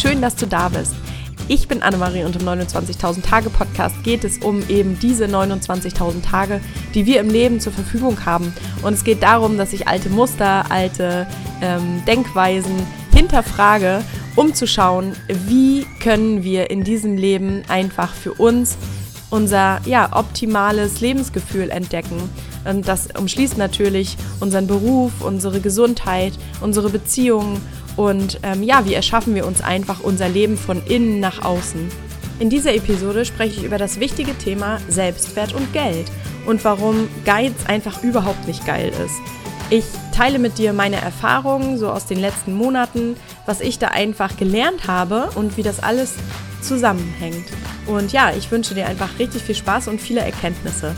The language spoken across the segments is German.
schön, dass du da bist. Ich bin Annemarie und im 29.000 Tage Podcast geht es um eben diese 29.000 Tage, die wir im Leben zur Verfügung haben. Und es geht darum, dass ich alte Muster, alte ähm, Denkweisen hinterfrage, um zu schauen, wie können wir in diesem Leben einfach für uns unser ja, optimales Lebensgefühl entdecken. Und das umschließt natürlich unseren Beruf, unsere Gesundheit, unsere Beziehungen und ähm, ja, wie erschaffen wir uns einfach unser Leben von innen nach außen? In dieser Episode spreche ich über das wichtige Thema Selbstwert und Geld und warum Geiz einfach überhaupt nicht geil ist. Ich teile mit dir meine Erfahrungen so aus den letzten Monaten, was ich da einfach gelernt habe und wie das alles zusammenhängt. Und ja, ich wünsche dir einfach richtig viel Spaß und viele Erkenntnisse.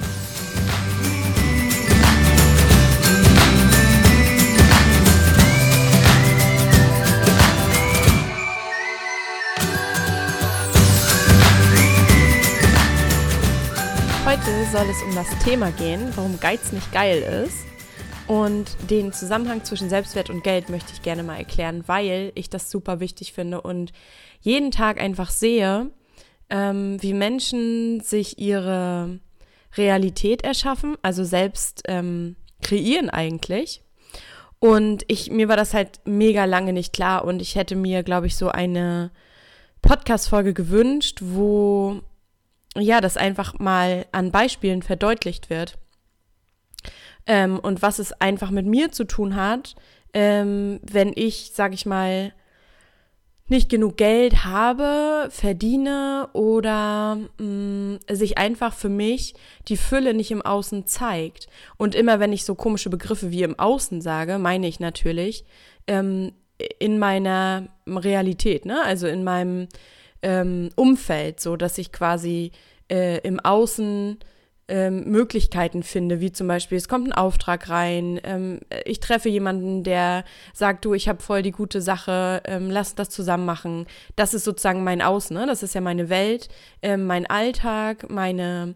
Soll es um das Thema gehen, warum Geiz nicht geil ist. Und den Zusammenhang zwischen Selbstwert und Geld möchte ich gerne mal erklären, weil ich das super wichtig finde und jeden Tag einfach sehe, ähm, wie Menschen sich ihre Realität erschaffen, also selbst ähm, kreieren eigentlich. Und ich, mir war das halt mega lange nicht klar und ich hätte mir, glaube ich, so eine Podcast-Folge gewünscht, wo ja, das einfach mal an Beispielen verdeutlicht wird. Ähm, und was es einfach mit mir zu tun hat, ähm, wenn ich, sag ich mal, nicht genug Geld habe, verdiene oder mh, mm, sich einfach für mich die Fülle nicht im Außen zeigt. Und immer wenn ich so komische Begriffe wie im Außen sage, meine ich natürlich ähm, in meiner Realität, ne? Also in meinem ähm, Umfeld, so dass ich quasi äh, im Außen ähm, Möglichkeiten finde, wie zum Beispiel, es kommt ein Auftrag rein, ähm, ich treffe jemanden, der sagt, du, ich habe voll die gute Sache, ähm, lass das zusammen machen. Das ist sozusagen mein Außen, ne? das ist ja meine Welt, ähm, mein Alltag, meine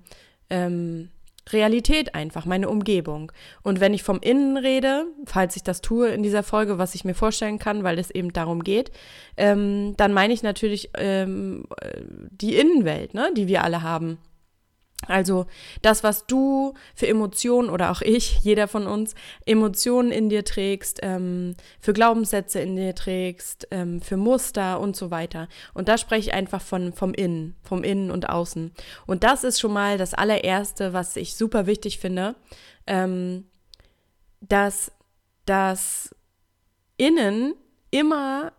ähm, Realität einfach, meine Umgebung. Und wenn ich vom Innen rede, falls ich das tue in dieser Folge, was ich mir vorstellen kann, weil es eben darum geht, ähm, dann meine ich natürlich ähm, die Innenwelt, ne, die wir alle haben. Also das, was du für Emotionen oder auch ich, jeder von uns, Emotionen in dir trägst, ähm, für Glaubenssätze in dir trägst, ähm, für Muster und so weiter. Und da spreche ich einfach von, vom Innen, vom Innen und Außen. Und das ist schon mal das allererste, was ich super wichtig finde, ähm, dass das Innen immer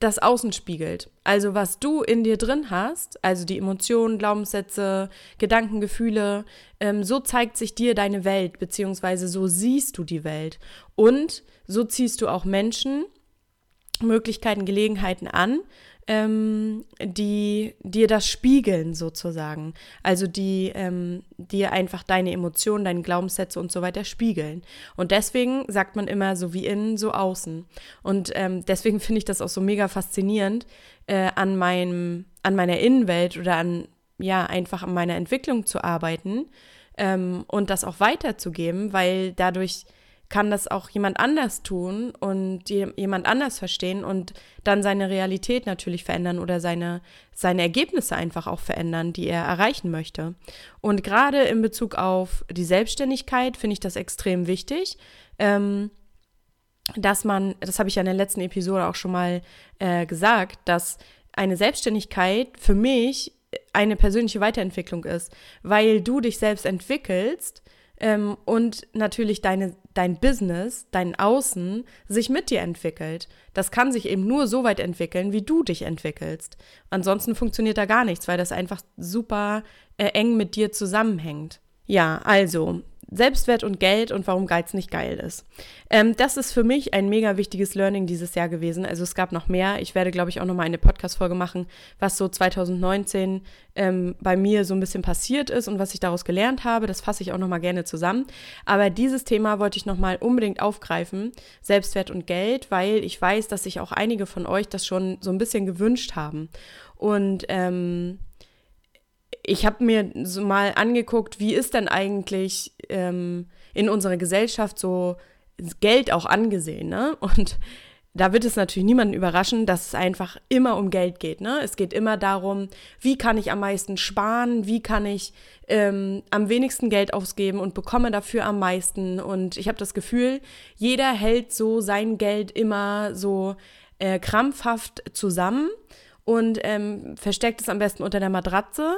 das Außen spiegelt. Also was du in dir drin hast, also die Emotionen, Glaubenssätze, Gedanken, Gefühle, ähm, so zeigt sich dir deine Welt, beziehungsweise so siehst du die Welt. Und so ziehst du auch Menschen, Möglichkeiten, Gelegenheiten an, ähm, die dir das spiegeln sozusagen. Also die ähm, dir einfach deine Emotionen, deine Glaubenssätze und so weiter spiegeln. Und deswegen sagt man immer so wie innen, so außen. Und ähm, deswegen finde ich das auch so mega faszinierend äh, an meinem, an meiner Innenwelt oder an ja einfach an meiner Entwicklung zu arbeiten ähm, und das auch weiterzugeben, weil dadurch kann das auch jemand anders tun und jemand anders verstehen und dann seine Realität natürlich verändern oder seine, seine Ergebnisse einfach auch verändern, die er erreichen möchte. Und gerade in Bezug auf die Selbstständigkeit finde ich das extrem wichtig. Ähm, dass man, das habe ich ja in der letzten Episode auch schon mal äh, gesagt, dass eine Selbstständigkeit für mich eine persönliche Weiterentwicklung ist, weil du dich selbst entwickelst ähm, und natürlich deine, dein Business, dein Außen sich mit dir entwickelt. Das kann sich eben nur so weit entwickeln, wie du dich entwickelst. Ansonsten funktioniert da gar nichts, weil das einfach super äh, eng mit dir zusammenhängt. Ja, also Selbstwert und Geld und warum Geiz nicht geil ist. Ähm, das ist für mich ein mega wichtiges Learning dieses Jahr gewesen. Also es gab noch mehr. Ich werde, glaube ich, auch noch mal eine Podcast-Folge machen, was so 2019 ähm, bei mir so ein bisschen passiert ist und was ich daraus gelernt habe. Das fasse ich auch noch mal gerne zusammen. Aber dieses Thema wollte ich noch mal unbedingt aufgreifen, Selbstwert und Geld, weil ich weiß, dass sich auch einige von euch das schon so ein bisschen gewünscht haben. Und ähm, ich habe mir so mal angeguckt, wie ist denn eigentlich ähm, in unserer Gesellschaft so Geld auch angesehen, ne? Und da wird es natürlich niemanden überraschen, dass es einfach immer um Geld geht. Ne? Es geht immer darum, wie kann ich am meisten sparen, wie kann ich ähm, am wenigsten Geld ausgeben und bekomme dafür am meisten. Und ich habe das Gefühl, jeder hält so sein Geld immer so äh, krampfhaft zusammen und ähm, versteckt es am besten unter der Matratze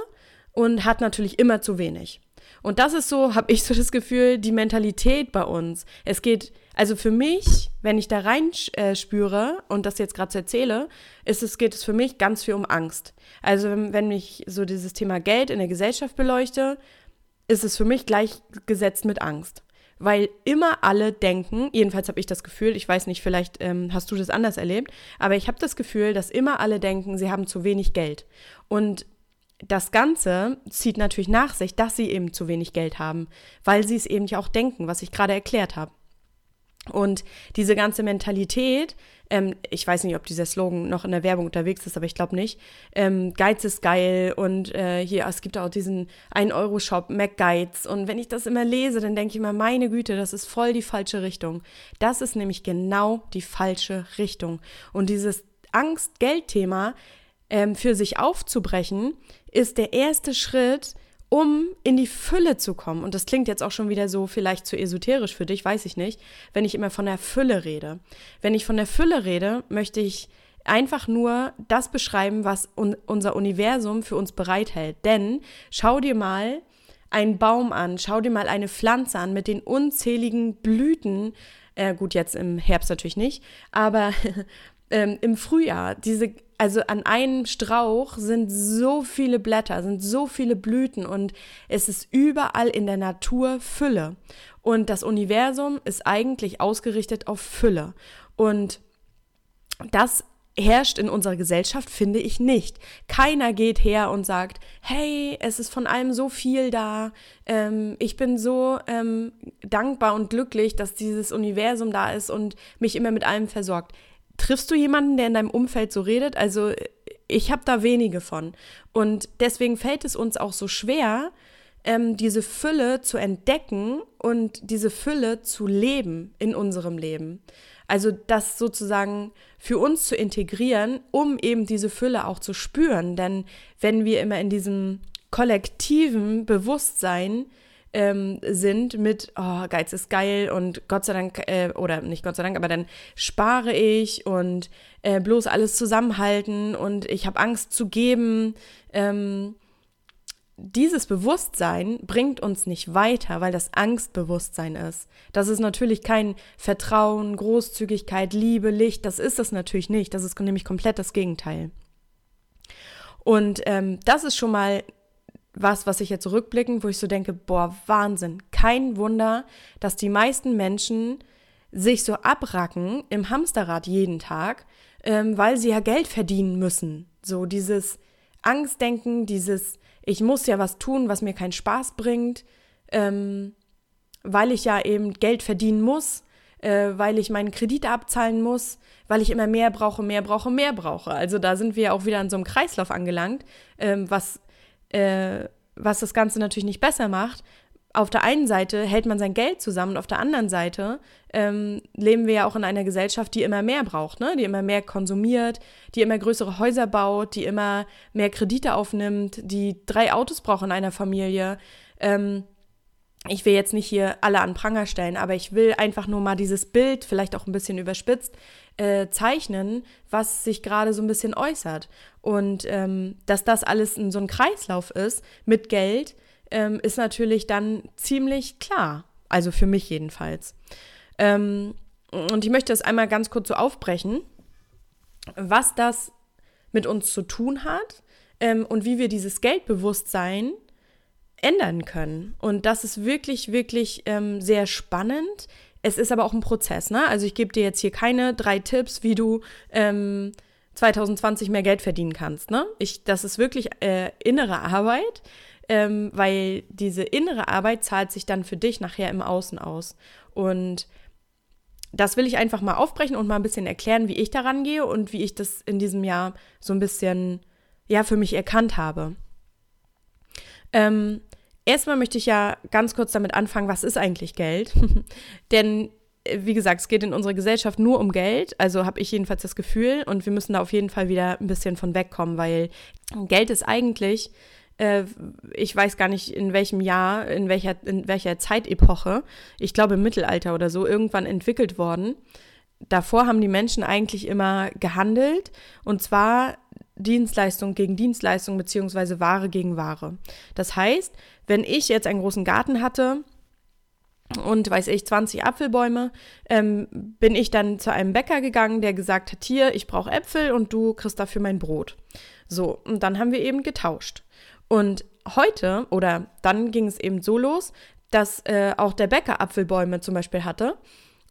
und hat natürlich immer zu wenig. Und das ist so, habe ich so das Gefühl, die Mentalität bei uns. Es geht, also für mich, wenn ich da rein äh, spüre und das jetzt gerade erzähle, ist es, geht es für mich ganz viel um Angst. Also wenn, wenn ich so dieses Thema Geld in der Gesellschaft beleuchte, ist es für mich gleichgesetzt mit Angst. Weil immer alle denken, jedenfalls habe ich das Gefühl, ich weiß nicht, vielleicht ähm, hast du das anders erlebt, aber ich habe das Gefühl, dass immer alle denken, sie haben zu wenig Geld. Und das Ganze zieht natürlich nach sich, dass sie eben zu wenig Geld haben, weil sie es eben ja auch denken, was ich gerade erklärt habe. Und diese ganze Mentalität, ähm, ich weiß nicht, ob dieser Slogan noch in der Werbung unterwegs ist, aber ich glaube nicht. Ähm, Geiz ist geil und äh, hier, es gibt auch diesen 1-Euro-Shop, MacGeiz. Und wenn ich das immer lese, dann denke ich immer, meine Güte, das ist voll die falsche Richtung. Das ist nämlich genau die falsche Richtung. Und dieses Angst-Geld-Thema ähm, für sich aufzubrechen, ist der erste Schritt, um in die Fülle zu kommen. Und das klingt jetzt auch schon wieder so vielleicht zu esoterisch für dich, weiß ich nicht, wenn ich immer von der Fülle rede. Wenn ich von der Fülle rede, möchte ich einfach nur das beschreiben, was un unser Universum für uns bereithält. Denn schau dir mal einen Baum an, schau dir mal eine Pflanze an mit den unzähligen Blüten. Äh, gut, jetzt im Herbst natürlich nicht, aber ähm, im Frühjahr, diese also an einem Strauch sind so viele Blätter, sind so viele Blüten und es ist überall in der Natur Fülle. Und das Universum ist eigentlich ausgerichtet auf Fülle. Und das herrscht in unserer Gesellschaft, finde ich nicht. Keiner geht her und sagt, hey, es ist von allem so viel da. Ähm, ich bin so ähm, dankbar und glücklich, dass dieses Universum da ist und mich immer mit allem versorgt. Triffst du jemanden, der in deinem Umfeld so redet? Also ich habe da wenige von. Und deswegen fällt es uns auch so schwer, ähm, diese Fülle zu entdecken und diese Fülle zu leben in unserem Leben. Also das sozusagen für uns zu integrieren, um eben diese Fülle auch zu spüren. Denn wenn wir immer in diesem kollektiven Bewusstsein ähm, sind mit, oh, Geiz ist geil und Gott sei Dank, äh, oder nicht Gott sei Dank, aber dann spare ich und äh, bloß alles zusammenhalten und ich habe Angst zu geben. Ähm, dieses Bewusstsein bringt uns nicht weiter, weil das Angstbewusstsein ist. Das ist natürlich kein Vertrauen, Großzügigkeit, Liebe, Licht. Das ist es natürlich nicht. Das ist nämlich komplett das Gegenteil. Und ähm, das ist schon mal was, was ich jetzt rückblickend, wo ich so denke, boah, Wahnsinn. Kein Wunder, dass die meisten Menschen sich so abracken im Hamsterrad jeden Tag, ähm, weil sie ja Geld verdienen müssen. So dieses Angstdenken, dieses, ich muss ja was tun, was mir keinen Spaß bringt, ähm, weil ich ja eben Geld verdienen muss, äh, weil ich meinen Kredit abzahlen muss, weil ich immer mehr brauche, mehr brauche, mehr brauche. Also da sind wir auch wieder in so einem Kreislauf angelangt, ähm, was äh, was das Ganze natürlich nicht besser macht. Auf der einen Seite hält man sein Geld zusammen und auf der anderen Seite ähm, leben wir ja auch in einer Gesellschaft, die immer mehr braucht, ne? die immer mehr konsumiert, die immer größere Häuser baut, die immer mehr Kredite aufnimmt, die drei Autos braucht in einer Familie. Ähm, ich will jetzt nicht hier alle an Pranger stellen, aber ich will einfach nur mal dieses Bild, vielleicht auch ein bisschen überspitzt, äh, zeichnen, was sich gerade so ein bisschen äußert. Und ähm, dass das alles in so ein Kreislauf ist mit Geld, ähm, ist natürlich dann ziemlich klar. Also für mich jedenfalls. Ähm, und ich möchte das einmal ganz kurz so aufbrechen, was das mit uns zu tun hat ähm, und wie wir dieses Geldbewusstsein ändern können. Und das ist wirklich, wirklich ähm, sehr spannend. Es ist aber auch ein Prozess, ne? Also ich gebe dir jetzt hier keine drei Tipps, wie du ähm, 2020 mehr Geld verdienen kannst, ne? Ich, das ist wirklich äh, innere Arbeit, ähm, weil diese innere Arbeit zahlt sich dann für dich nachher im Außen aus. Und das will ich einfach mal aufbrechen und mal ein bisschen erklären, wie ich daran gehe und wie ich das in diesem Jahr so ein bisschen, ja, für mich erkannt habe. Ähm, Erstmal möchte ich ja ganz kurz damit anfangen, was ist eigentlich Geld? Denn äh, wie gesagt, es geht in unserer Gesellschaft nur um Geld. Also habe ich jedenfalls das Gefühl. Und wir müssen da auf jeden Fall wieder ein bisschen von wegkommen, weil Geld ist eigentlich, äh, ich weiß gar nicht in welchem Jahr, in welcher, in welcher Zeitepoche, ich glaube im Mittelalter oder so, irgendwann entwickelt worden. Davor haben die Menschen eigentlich immer gehandelt. Und zwar Dienstleistung gegen Dienstleistung beziehungsweise Ware gegen Ware. Das heißt, wenn ich jetzt einen großen Garten hatte, und weiß ich, 20 Apfelbäume, ähm, bin ich dann zu einem Bäcker gegangen, der gesagt hat, hier, ich brauche Äpfel und du kriegst dafür mein Brot. So, und dann haben wir eben getauscht. Und heute, oder dann ging es eben so los, dass äh, auch der Bäcker Apfelbäume zum Beispiel hatte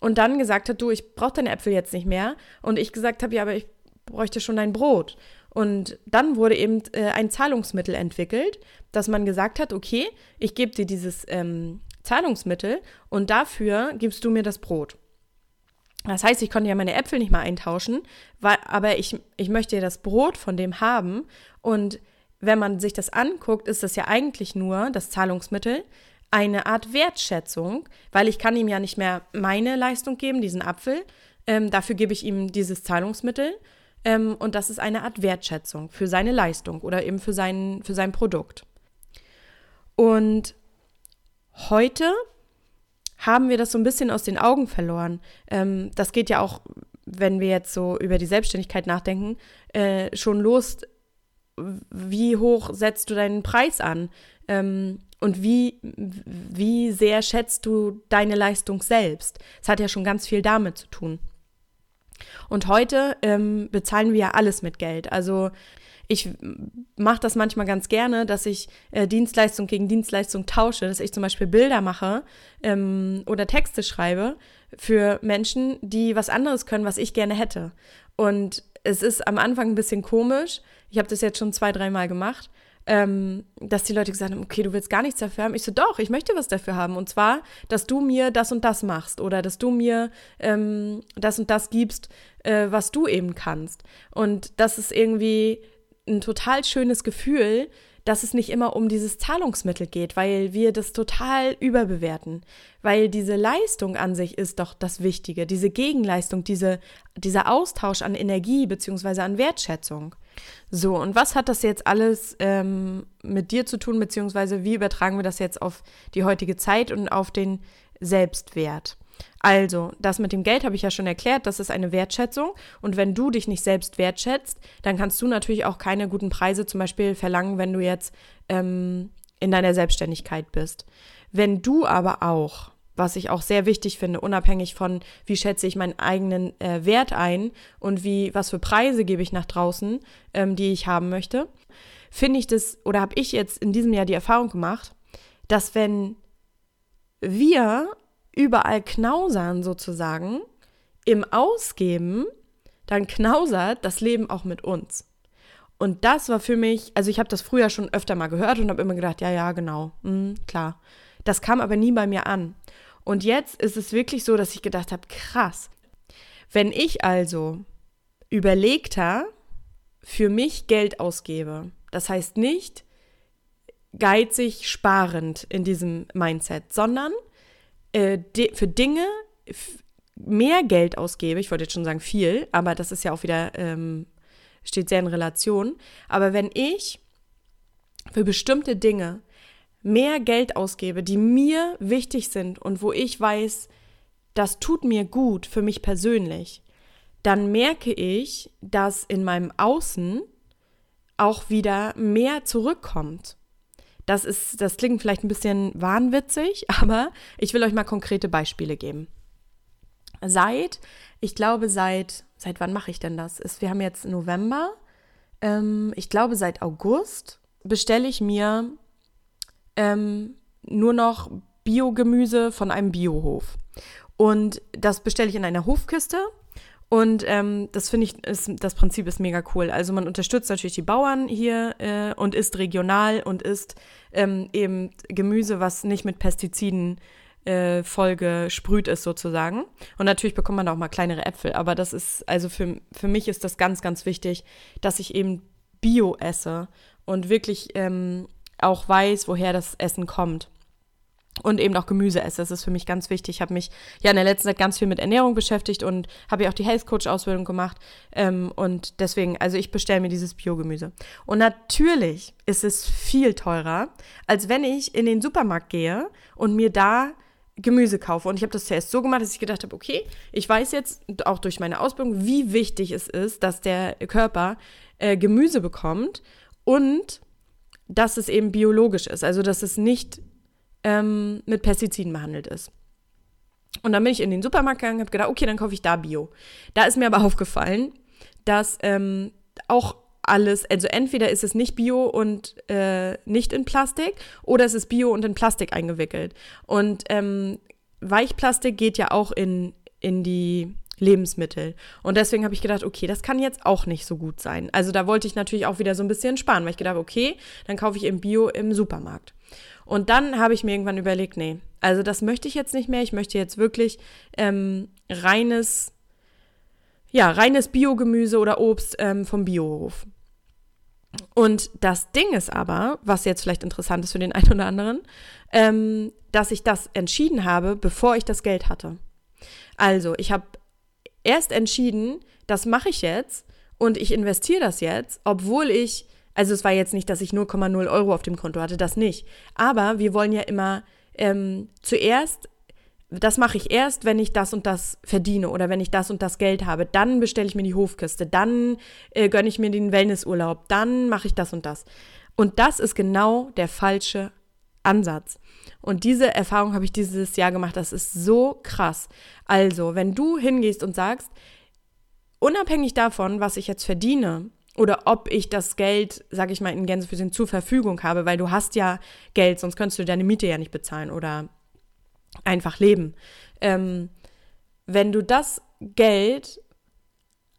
und dann gesagt hat, du, ich brauche deine Äpfel jetzt nicht mehr. Und ich gesagt habe, ja, aber ich bräuchte schon dein Brot. Und dann wurde eben äh, ein Zahlungsmittel entwickelt, dass man gesagt hat, okay, ich gebe dir dieses ähm, Zahlungsmittel und dafür gibst du mir das Brot. Das heißt, ich konnte ja meine Äpfel nicht mal eintauschen, weil, aber ich, ich möchte ja das Brot von dem haben. Und wenn man sich das anguckt, ist das ja eigentlich nur das Zahlungsmittel eine Art Wertschätzung, weil ich kann ihm ja nicht mehr meine Leistung geben, diesen Apfel. Ähm, dafür gebe ich ihm dieses Zahlungsmittel. Ähm, und das ist eine Art Wertschätzung für seine Leistung oder eben für sein, für sein Produkt. Und Heute haben wir das so ein bisschen aus den Augen verloren. Ähm, das geht ja auch, wenn wir jetzt so über die Selbstständigkeit nachdenken, äh, schon los. Wie hoch setzt du deinen Preis an? Ähm, und wie, wie sehr schätzt du deine Leistung selbst? Es hat ja schon ganz viel damit zu tun. Und heute ähm, bezahlen wir ja alles mit Geld. Also ich mache das manchmal ganz gerne, dass ich äh, Dienstleistung gegen Dienstleistung tausche, dass ich zum Beispiel Bilder mache ähm, oder Texte schreibe für Menschen, die was anderes können, was ich gerne hätte. Und es ist am Anfang ein bisschen komisch. Ich habe das jetzt schon zwei, dreimal gemacht. Ähm, dass die Leute gesagt haben, okay, du willst gar nichts dafür haben. Ich so, doch, ich möchte was dafür haben. Und zwar, dass du mir das und das machst oder dass du mir ähm, das und das gibst, äh, was du eben kannst. Und das ist irgendwie ein total schönes Gefühl, dass es nicht immer um dieses Zahlungsmittel geht, weil wir das total überbewerten. Weil diese Leistung an sich ist doch das Wichtige, diese Gegenleistung, diese, dieser Austausch an Energie beziehungsweise an Wertschätzung. So, und was hat das jetzt alles ähm, mit dir zu tun, beziehungsweise wie übertragen wir das jetzt auf die heutige Zeit und auf den Selbstwert? Also, das mit dem Geld habe ich ja schon erklärt, das ist eine Wertschätzung. Und wenn du dich nicht selbst wertschätzt, dann kannst du natürlich auch keine guten Preise zum Beispiel verlangen, wenn du jetzt ähm, in deiner Selbstständigkeit bist. Wenn du aber auch, was ich auch sehr wichtig finde, unabhängig von, wie schätze ich meinen eigenen äh, Wert ein und wie, was für Preise gebe ich nach draußen, ähm, die ich haben möchte, finde ich das, oder habe ich jetzt in diesem Jahr die Erfahrung gemacht, dass wenn wir überall knausern sozusagen, im Ausgeben, dann knausert das Leben auch mit uns. Und das war für mich, also ich habe das früher schon öfter mal gehört und habe immer gedacht, ja, ja, genau, mh, klar. Das kam aber nie bei mir an. Und jetzt ist es wirklich so, dass ich gedacht habe, krass. Wenn ich also überlegter für mich Geld ausgebe, das heißt nicht geizig sparend in diesem Mindset, sondern äh, für Dinge mehr Geld ausgebe, ich wollte jetzt schon sagen viel, aber das ist ja auch wieder, ähm, steht sehr in Relation. Aber wenn ich für bestimmte Dinge mehr Geld ausgebe, die mir wichtig sind und wo ich weiß, das tut mir gut für mich persönlich, dann merke ich, dass in meinem Außen auch wieder mehr zurückkommt. Das ist, das klingt vielleicht ein bisschen wahnwitzig, aber ich will euch mal konkrete Beispiele geben. Seit, ich glaube, seit, seit wann mache ich denn das? Ist, wir haben jetzt November. Ähm, ich glaube, seit August bestelle ich mir ähm, nur noch Biogemüse von einem Biohof. Und das bestelle ich in einer Hofkiste und ähm, das finde ich, ist, das Prinzip ist mega cool. Also man unterstützt natürlich die Bauern hier äh, und isst regional und isst ähm, eben Gemüse, was nicht mit Pestiziden äh, voll gesprüht ist sozusagen. Und natürlich bekommt man auch mal kleinere Äpfel. Aber das ist, also für, für mich ist das ganz, ganz wichtig, dass ich eben Bio esse und wirklich ähm, auch weiß, woher das Essen kommt. und eben auch Gemüse esse. Das ist für mich ganz wichtig. Ich habe mich ja in der letzten Zeit ganz viel mit Ernährung beschäftigt und habe ja auch die Health Coach Ausbildung gemacht. Ähm, und deswegen, also ich bestelle mir dieses Biogemüse. Und natürlich ist es viel teurer, als wenn ich in den Supermarkt gehe und mir da Gemüse kaufe. Und ich habe das zuerst so gemacht, dass ich gedacht habe, okay, ich weiß jetzt auch durch meine Ausbildung, wie wichtig es ist, dass der Körper äh, Gemüse bekommt und dass es eben biologisch ist. Also dass es nicht ähm, mit Pestiziden behandelt ist. Und dann bin ich in den Supermarkt gegangen und habe gedacht, okay, dann kaufe ich da Bio. Da ist mir aber aufgefallen, dass ähm, auch alles, also entweder ist es nicht Bio und äh, nicht in Plastik oder es ist Bio und in Plastik eingewickelt. Und ähm, Weichplastik geht ja auch in, in die Lebensmittel. Und deswegen habe ich gedacht, okay, das kann jetzt auch nicht so gut sein. Also da wollte ich natürlich auch wieder so ein bisschen sparen, weil ich gedacht, okay, dann kaufe ich eben Bio im Supermarkt. Und dann habe ich mir irgendwann überlegt, nee, also das möchte ich jetzt nicht mehr. Ich möchte jetzt wirklich ähm, reines, ja, reines Biogemüse oder Obst ähm, vom Biohof. Und das Ding ist aber, was jetzt vielleicht interessant ist für den einen oder anderen, ähm, dass ich das entschieden habe, bevor ich das Geld hatte. Also, ich habe erst entschieden, das mache ich jetzt und ich investiere das jetzt, obwohl ich also es war jetzt nicht, dass ich 0,0 Euro auf dem Konto hatte, das nicht. Aber wir wollen ja immer ähm, zuerst, das mache ich erst, wenn ich das und das verdiene oder wenn ich das und das Geld habe. Dann bestelle ich mir die Hofkiste, dann äh, gönne ich mir den Wellnessurlaub, dann mache ich das und das. Und das ist genau der falsche Ansatz. Und diese Erfahrung habe ich dieses Jahr gemacht. Das ist so krass. Also, wenn du hingehst und sagst, unabhängig davon, was ich jetzt verdiene, oder ob ich das Geld, sag ich mal, in Gänsefüßchen zur Verfügung habe, weil du hast ja Geld, sonst könntest du deine Miete ja nicht bezahlen oder einfach leben. Ähm, wenn du das Geld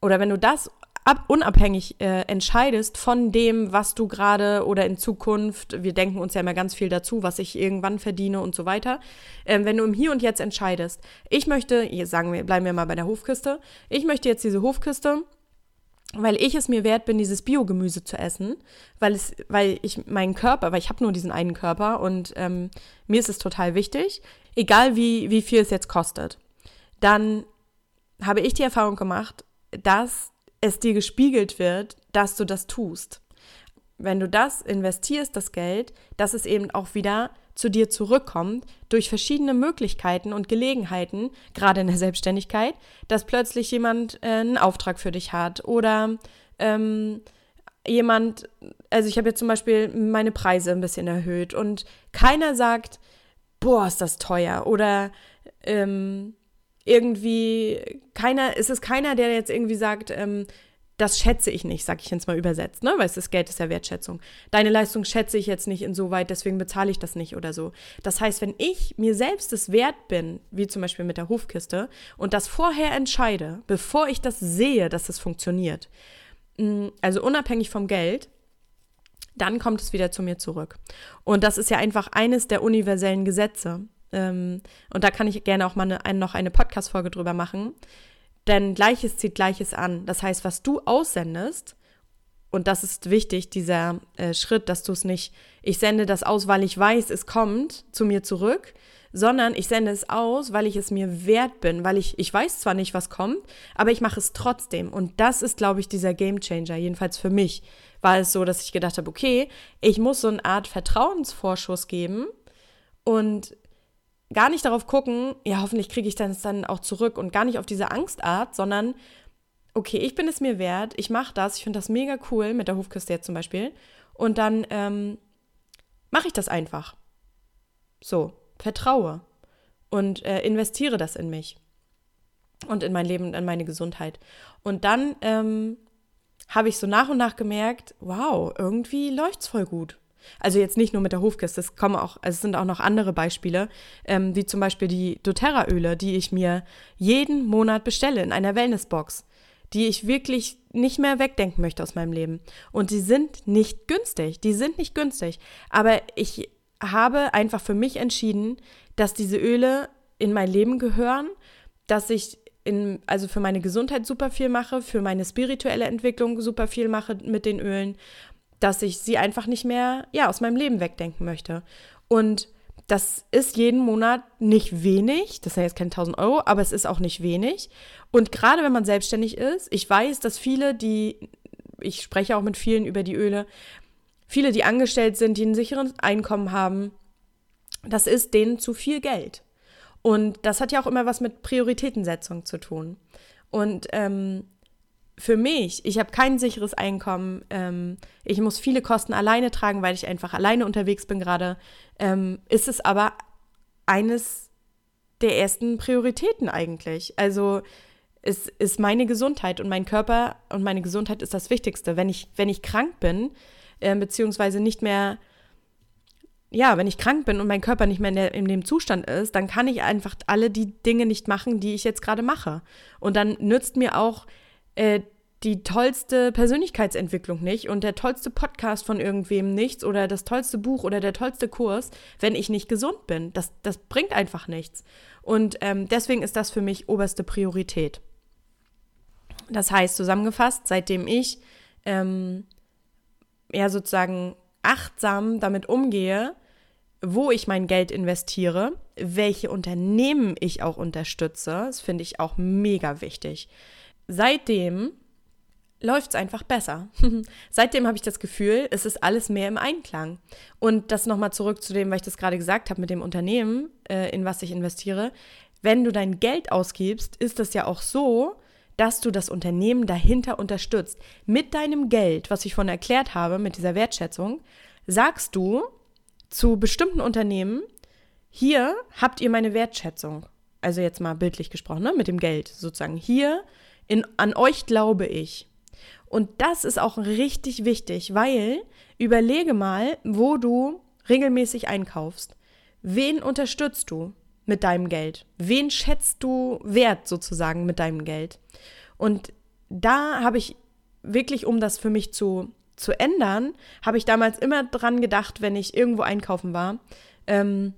oder wenn du das ab, unabhängig äh, entscheidest von dem, was du gerade oder in Zukunft, wir denken uns ja immer ganz viel dazu, was ich irgendwann verdiene und so weiter. Ähm, wenn du im Hier und Jetzt entscheidest, ich möchte, hier sagen wir, bleiben wir mal bei der Hofküste, ich möchte jetzt diese Hofküste weil ich es mir wert bin, dieses Biogemüse zu essen, weil es, weil ich meinen Körper, weil ich habe nur diesen einen Körper und ähm, mir ist es total wichtig, egal wie, wie viel es jetzt kostet, dann habe ich die Erfahrung gemacht, dass es dir gespiegelt wird, dass du das tust. Wenn du das investierst, das Geld, dass es eben auch wieder zu dir zurückkommt durch verschiedene Möglichkeiten und Gelegenheiten, gerade in der Selbstständigkeit, dass plötzlich jemand äh, einen Auftrag für dich hat oder ähm, jemand, also ich habe jetzt zum Beispiel meine Preise ein bisschen erhöht und keiner sagt, boah, ist das teuer oder ähm, irgendwie keiner, ist es keiner, der jetzt irgendwie sagt, ähm, das schätze ich nicht, sag ich jetzt mal übersetzt, ne? Weil das Geld ist ja Wertschätzung. Deine Leistung schätze ich jetzt nicht insoweit, deswegen bezahle ich das nicht oder so. Das heißt, wenn ich mir selbst es wert bin, wie zum Beispiel mit der Hofkiste, und das vorher entscheide, bevor ich das sehe, dass es funktioniert, mm, also unabhängig vom Geld, dann kommt es wieder zu mir zurück. Und das ist ja einfach eines der universellen Gesetze. Ähm, und da kann ich gerne auch mal eine, noch eine Podcast-Folge drüber machen denn Gleiches zieht Gleiches an. Das heißt, was du aussendest, und das ist wichtig, dieser äh, Schritt, dass du es nicht, ich sende das aus, weil ich weiß, es kommt zu mir zurück, sondern ich sende es aus, weil ich es mir wert bin, weil ich, ich weiß zwar nicht, was kommt, aber ich mache es trotzdem. Und das ist, glaube ich, dieser Game Changer. Jedenfalls für mich war es so, dass ich gedacht habe, okay, ich muss so eine Art Vertrauensvorschuss geben und gar nicht darauf gucken, ja, hoffentlich kriege ich das dann auch zurück und gar nicht auf diese Angstart, sondern okay, ich bin es mir wert, ich mache das, ich finde das mega cool mit der Hofküste jetzt zum Beispiel und dann ähm, mache ich das einfach. So, vertraue und äh, investiere das in mich und in mein Leben und in meine Gesundheit. Und dann ähm, habe ich so nach und nach gemerkt, wow, irgendwie läuft es voll gut. Also jetzt nicht nur mit der Hofkiste, es kommen auch, es sind auch noch andere Beispiele, ähm, wie zum Beispiel die doTERRA-Öle, die ich mir jeden Monat bestelle in einer Wellnessbox, die ich wirklich nicht mehr wegdenken möchte aus meinem Leben. Und die sind nicht günstig, die sind nicht günstig. Aber ich habe einfach für mich entschieden, dass diese Öle in mein Leben gehören, dass ich in, also für meine Gesundheit super viel mache, für meine spirituelle Entwicklung super viel mache mit den Ölen dass ich sie einfach nicht mehr, ja, aus meinem Leben wegdenken möchte. Und das ist jeden Monat nicht wenig. Das sind jetzt keine 1000 Euro, aber es ist auch nicht wenig. Und gerade wenn man selbstständig ist, ich weiß, dass viele, die, ich spreche auch mit vielen über die Öle, viele, die angestellt sind, die ein sicheres Einkommen haben, das ist denen zu viel Geld. Und das hat ja auch immer was mit Prioritätensetzung zu tun. Und ähm, für mich, ich habe kein sicheres Einkommen, ähm, ich muss viele Kosten alleine tragen, weil ich einfach alleine unterwegs bin gerade, ähm, ist es aber eines der ersten Prioritäten eigentlich. Also es ist meine Gesundheit und mein Körper und meine Gesundheit ist das Wichtigste. Wenn ich, wenn ich krank bin, äh, beziehungsweise nicht mehr ja, wenn ich krank bin und mein Körper nicht mehr in, der, in, dem Zustand ist, dann kann ich einfach alle die Dinge nicht machen, die ich jetzt gerade mache. Und dann nützt mir auch äh, die tollste Persönlichkeitsentwicklung nicht und der tollste Podcast von irgendwem nichts oder das tollste Buch oder der tollste Kurs, wenn ich nicht gesund bin. Das, das bringt einfach nichts. Und ähm, deswegen ist das für mich oberste Priorität. Das heißt, zusammengefasst, seitdem ich ähm, ja sozusagen achtsam damit umgehe, wo ich mein Geld investiere, welche Unternehmen ich auch unterstütze, das finde ich auch mega wichtig. Seitdem läuft es einfach besser. Seitdem habe ich das Gefühl, es ist alles mehr im Einklang. Und das nochmal zurück zu dem, was ich das gerade gesagt habe mit dem Unternehmen, äh, in was ich investiere. Wenn du dein Geld ausgibst, ist das ja auch so, dass du das Unternehmen dahinter unterstützt. Mit deinem Geld, was ich vorhin erklärt habe, mit dieser Wertschätzung, sagst du, zu bestimmten Unternehmen, hier habt ihr meine Wertschätzung. Also jetzt mal bildlich gesprochen, ne, mit dem Geld sozusagen. Hier in, an euch glaube ich. Und das ist auch richtig wichtig, weil überlege mal, wo du regelmäßig einkaufst. Wen unterstützt du mit deinem Geld? Wen schätzt du wert sozusagen mit deinem Geld? Und da habe ich wirklich, um das für mich zu zu ändern, habe ich damals immer dran gedacht, wenn ich irgendwo einkaufen war. Ähm,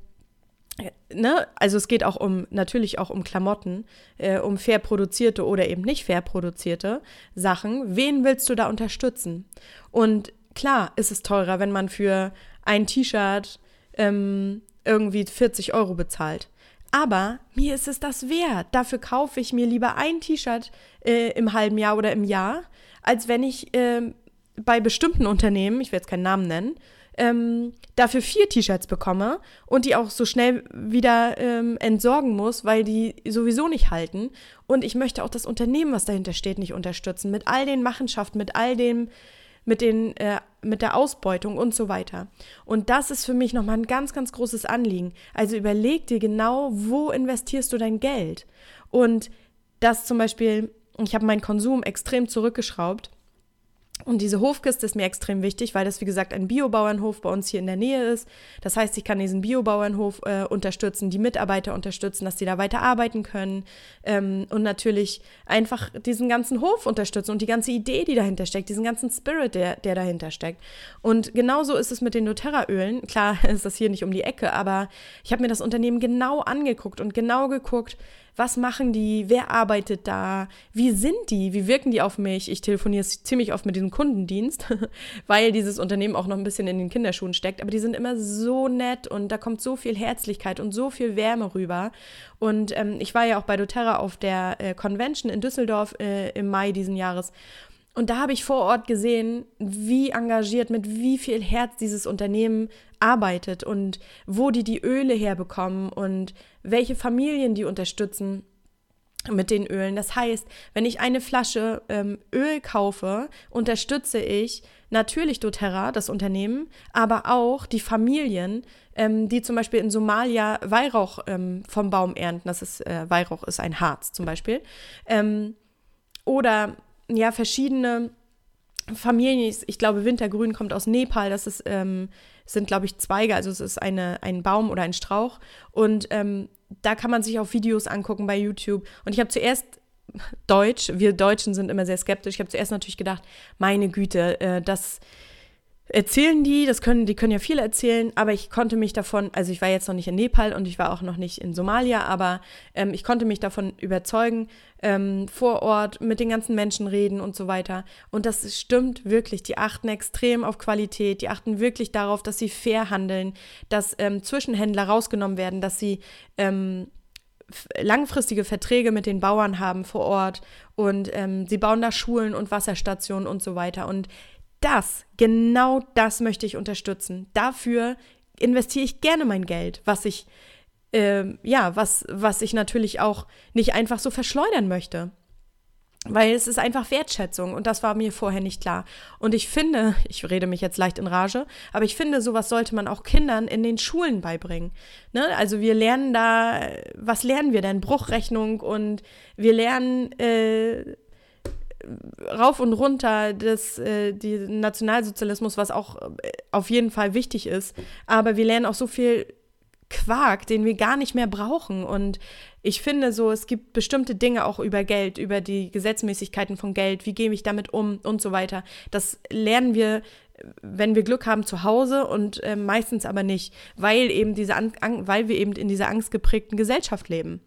ne? Also es geht auch um, natürlich auch um Klamotten, äh, um fair produzierte oder eben nicht fair produzierte Sachen. Wen willst du da unterstützen? Und klar ist es teurer, wenn man für ein T-Shirt ähm, irgendwie 40 Euro bezahlt. Aber mir ist es das wert. Dafür kaufe ich mir lieber ein T-Shirt äh, im halben Jahr oder im Jahr, als wenn ich äh, bei bestimmten Unternehmen, ich will jetzt keinen Namen nennen, ähm, dafür vier T-Shirts bekomme und die auch so schnell wieder ähm, entsorgen muss, weil die sowieso nicht halten. Und ich möchte auch das Unternehmen, was dahinter steht, nicht unterstützen. Mit all den Machenschaften, mit all dem, mit, den, äh, mit der Ausbeutung und so weiter. Und das ist für mich nochmal ein ganz, ganz großes Anliegen. Also überleg dir genau, wo investierst du dein Geld? Und das zum Beispiel, ich habe meinen Konsum extrem zurückgeschraubt und diese Hofkiste ist mir extrem wichtig, weil das, wie gesagt, ein Biobauernhof bei uns hier in der Nähe ist. Das heißt, ich kann diesen Biobauernhof äh, unterstützen, die Mitarbeiter unterstützen, dass sie da weiter arbeiten können ähm, und natürlich einfach diesen ganzen Hof unterstützen und die ganze Idee, die dahinter steckt, diesen ganzen Spirit, der, der dahinter steckt. Und genauso ist es mit den doTERRA-Ölen. Klar ist das hier nicht um die Ecke, aber ich habe mir das Unternehmen genau angeguckt und genau geguckt, was machen die, wer arbeitet da, wie sind die, wie wirken die auf mich. Ich telefoniere ziemlich oft mit diesem Kundendienst, weil dieses Unternehmen auch noch ein bisschen in den Kinderschuhen steckt, aber die sind immer so nett und da kommt so viel Herzlichkeit und so viel Wärme rüber. Und ähm, ich war ja auch bei doTERRA auf der äh, Convention in Düsseldorf äh, im Mai diesen Jahres und da habe ich vor Ort gesehen, wie engagiert, mit wie viel Herz dieses Unternehmen arbeitet und wo die die Öle herbekommen und welche Familien die unterstützen mit den Ölen. Das heißt, wenn ich eine Flasche ähm, Öl kaufe, unterstütze ich natürlich doTERRA, das Unternehmen, aber auch die Familien, ähm, die zum Beispiel in Somalia Weihrauch ähm, vom Baum ernten. Das ist äh, Weihrauch ist ein Harz zum Beispiel. Ähm, oder ja, verschiedene Familien, ich glaube, Wintergrün kommt aus Nepal, das ist, ähm, sind, glaube ich, Zweige, also es ist eine, ein Baum oder ein Strauch. Und ähm, da kann man sich auch Videos angucken bei YouTube. Und ich habe zuerst Deutsch, wir Deutschen sind immer sehr skeptisch. Ich habe zuerst natürlich gedacht, meine Güte, äh, das erzählen die, das können, die können ja viel erzählen, aber ich konnte mich davon, also ich war jetzt noch nicht in Nepal und ich war auch noch nicht in Somalia, aber ähm, ich konnte mich davon überzeugen, ähm, vor Ort mit den ganzen Menschen reden und so weiter. Und das stimmt wirklich. Die achten extrem auf Qualität, die achten wirklich darauf, dass sie fair handeln, dass ähm, Zwischenhändler rausgenommen werden, dass sie ähm, langfristige Verträge mit den Bauern haben vor Ort und ähm, sie bauen da Schulen und Wasserstationen und so weiter. Und das, genau das möchte ich unterstützen. Dafür investiere ich gerne mein Geld, was ich, äh, ja, was, was ich natürlich auch nicht einfach so verschleudern möchte. Weil es ist einfach Wertschätzung und das war mir vorher nicht klar. Und ich finde, ich rede mich jetzt leicht in Rage, aber ich finde, sowas sollte man auch Kindern in den Schulen beibringen. Ne? Also wir lernen da, was lernen wir denn? Bruchrechnung und wir lernen äh, rauf und runter des äh, die Nationalsozialismus, was auch äh, auf jeden Fall wichtig ist. Aber wir lernen auch so viel Quark, den wir gar nicht mehr brauchen. Und ich finde so, es gibt bestimmte Dinge auch über Geld, über die Gesetzmäßigkeiten von Geld, wie gehe ich damit um und so weiter. Das lernen wir, wenn wir Glück haben, zu Hause und äh, meistens aber nicht, weil eben diese An weil wir eben in dieser angstgeprägten Gesellschaft leben.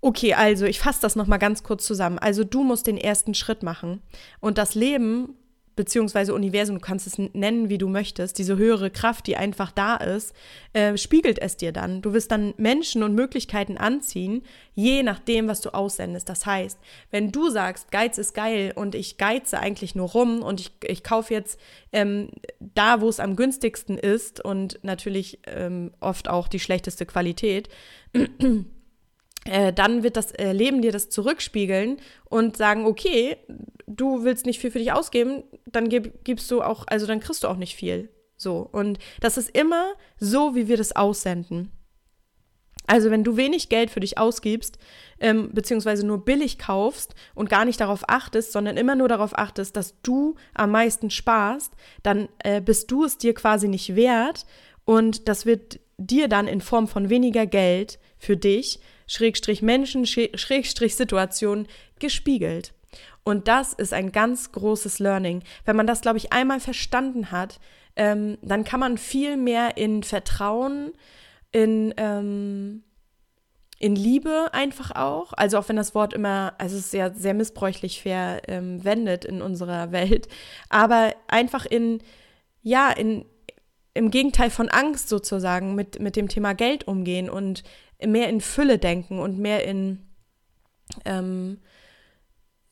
Okay, also ich fasse das nochmal ganz kurz zusammen. Also du musst den ersten Schritt machen. Und das Leben, beziehungsweise Universum, du kannst es nennen, wie du möchtest, diese höhere Kraft, die einfach da ist, äh, spiegelt es dir dann. Du wirst dann Menschen und Möglichkeiten anziehen, je nachdem, was du aussendest. Das heißt, wenn du sagst, Geiz ist geil und ich geize eigentlich nur rum und ich, ich kaufe jetzt ähm, da, wo es am günstigsten ist und natürlich ähm, oft auch die schlechteste Qualität, äh, dann wird das äh, Leben dir das zurückspiegeln und sagen, okay, du willst nicht viel für dich ausgeben, dann gib, gibst du auch, also dann kriegst du auch nicht viel. So. Und das ist immer so, wie wir das aussenden. Also wenn du wenig Geld für dich ausgibst, ähm, beziehungsweise nur billig kaufst und gar nicht darauf achtest, sondern immer nur darauf achtest, dass du am meisten sparst, dann äh, bist du es dir quasi nicht wert und das wird dir dann in Form von weniger Geld für dich Schrägstrich Menschen, Schrägstrich Situationen gespiegelt. Und das ist ein ganz großes Learning. Wenn man das, glaube ich, einmal verstanden hat, ähm, dann kann man viel mehr in Vertrauen, in, ähm, in Liebe einfach auch. Also auch wenn das Wort immer, also es ist ja sehr missbräuchlich verwendet ähm, in unserer Welt, aber einfach in, ja, in, im Gegenteil von Angst sozusagen mit, mit dem Thema Geld umgehen und mehr in Fülle denken und mehr in, ähm,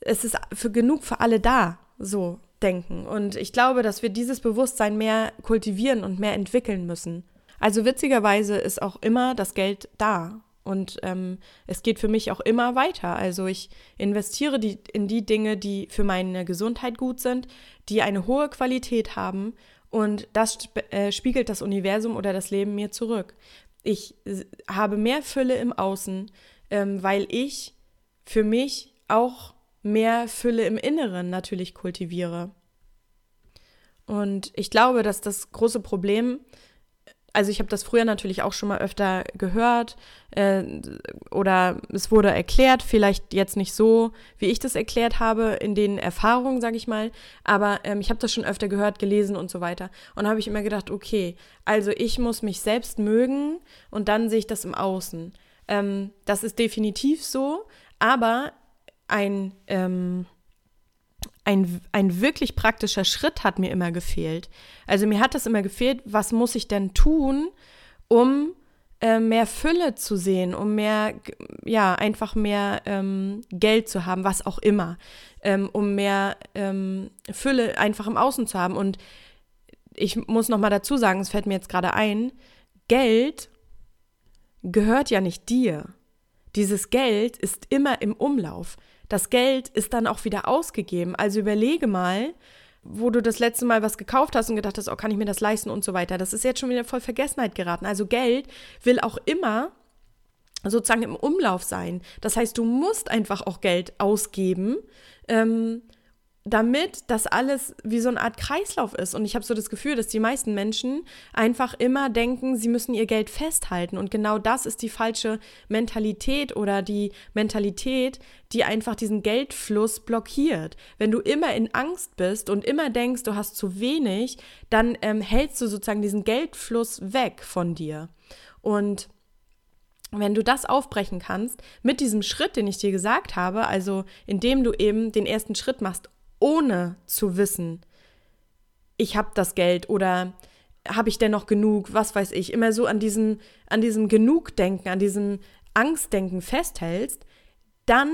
es ist für genug für alle da, so denken. Und ich glaube, dass wir dieses Bewusstsein mehr kultivieren und mehr entwickeln müssen. Also witzigerweise ist auch immer das Geld da. Und ähm, es geht für mich auch immer weiter. Also ich investiere die, in die Dinge, die für meine Gesundheit gut sind, die eine hohe Qualität haben. Und das äh, spiegelt das Universum oder das Leben mir zurück ich habe mehr Fülle im Außen, ähm, weil ich für mich auch mehr Fülle im Inneren natürlich kultiviere. Und ich glaube, dass das große Problem also ich habe das früher natürlich auch schon mal öfter gehört äh, oder es wurde erklärt, vielleicht jetzt nicht so, wie ich das erklärt habe, in den Erfahrungen, sage ich mal, aber ähm, ich habe das schon öfter gehört, gelesen und so weiter. Und habe ich immer gedacht, okay, also ich muss mich selbst mögen und dann sehe ich das im Außen. Ähm, das ist definitiv so, aber ein ähm, ein, ein wirklich praktischer Schritt hat mir immer gefehlt. Also mir hat das immer gefehlt, was muss ich denn tun, um äh, mehr Fülle zu sehen, um mehr, ja, einfach mehr ähm, Geld zu haben, was auch immer, ähm, um mehr ähm, Fülle einfach im Außen zu haben. Und ich muss noch mal dazu sagen, es fällt mir jetzt gerade ein, Geld gehört ja nicht dir. Dieses Geld ist immer im Umlauf das Geld ist dann auch wieder ausgegeben. Also überlege mal, wo du das letzte Mal was gekauft hast und gedacht hast, oh, kann ich mir das leisten und so weiter. Das ist jetzt schon wieder voll Vergessenheit geraten. Also Geld will auch immer sozusagen im Umlauf sein. Das heißt, du musst einfach auch Geld ausgeben, ähm, damit das alles wie so eine Art Kreislauf ist. Und ich habe so das Gefühl, dass die meisten Menschen einfach immer denken, sie müssen ihr Geld festhalten. Und genau das ist die falsche Mentalität oder die Mentalität, die einfach diesen Geldfluss blockiert. Wenn du immer in Angst bist und immer denkst, du hast zu wenig, dann ähm, hältst du sozusagen diesen Geldfluss weg von dir. Und wenn du das aufbrechen kannst mit diesem Schritt, den ich dir gesagt habe, also indem du eben den ersten Schritt machst, ohne zu wissen, ich habe das Geld oder habe ich denn noch genug, was weiß ich, immer so an diesem, an diesem Genugdenken, an diesem Angstdenken festhältst, dann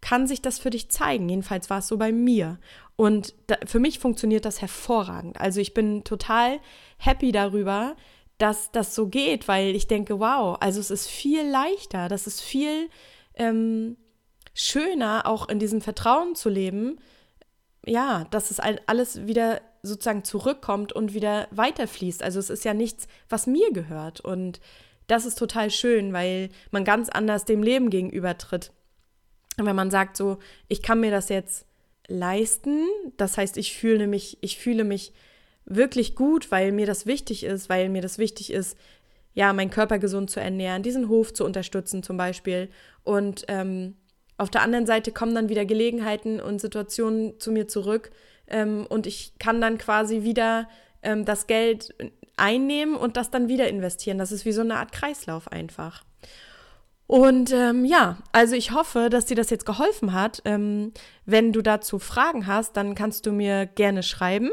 kann sich das für dich zeigen. Jedenfalls war es so bei mir. Und da, für mich funktioniert das hervorragend. Also ich bin total happy darüber, dass das so geht, weil ich denke, wow, also es ist viel leichter, das ist viel ähm, schöner, auch in diesem Vertrauen zu leben, ja, dass es alles wieder sozusagen zurückkommt und wieder weiterfließt. Also es ist ja nichts, was mir gehört. Und das ist total schön, weil man ganz anders dem Leben gegenübertritt. Wenn man sagt so, ich kann mir das jetzt leisten, das heißt, ich fühle mich, ich fühle mich wirklich gut, weil mir das wichtig ist, weil mir das wichtig ist, ja, meinen Körper gesund zu ernähren, diesen Hof zu unterstützen zum Beispiel. Und ähm, auf der anderen Seite kommen dann wieder Gelegenheiten und Situationen zu mir zurück ähm, und ich kann dann quasi wieder ähm, das Geld einnehmen und das dann wieder investieren. Das ist wie so eine Art Kreislauf einfach. Und ähm, ja, also ich hoffe, dass dir das jetzt geholfen hat. Ähm, wenn du dazu Fragen hast, dann kannst du mir gerne schreiben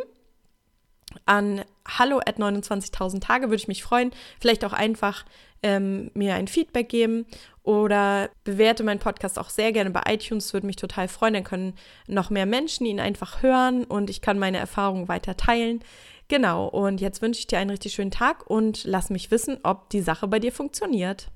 an hallo at 29.000 Tage, würde ich mich freuen. Vielleicht auch einfach ähm, mir ein Feedback geben oder bewerte meinen Podcast auch sehr gerne bei iTunes, würde mich total freuen. Dann können noch mehr Menschen ihn einfach hören und ich kann meine Erfahrungen weiter teilen. Genau, und jetzt wünsche ich dir einen richtig schönen Tag und lass mich wissen, ob die Sache bei dir funktioniert.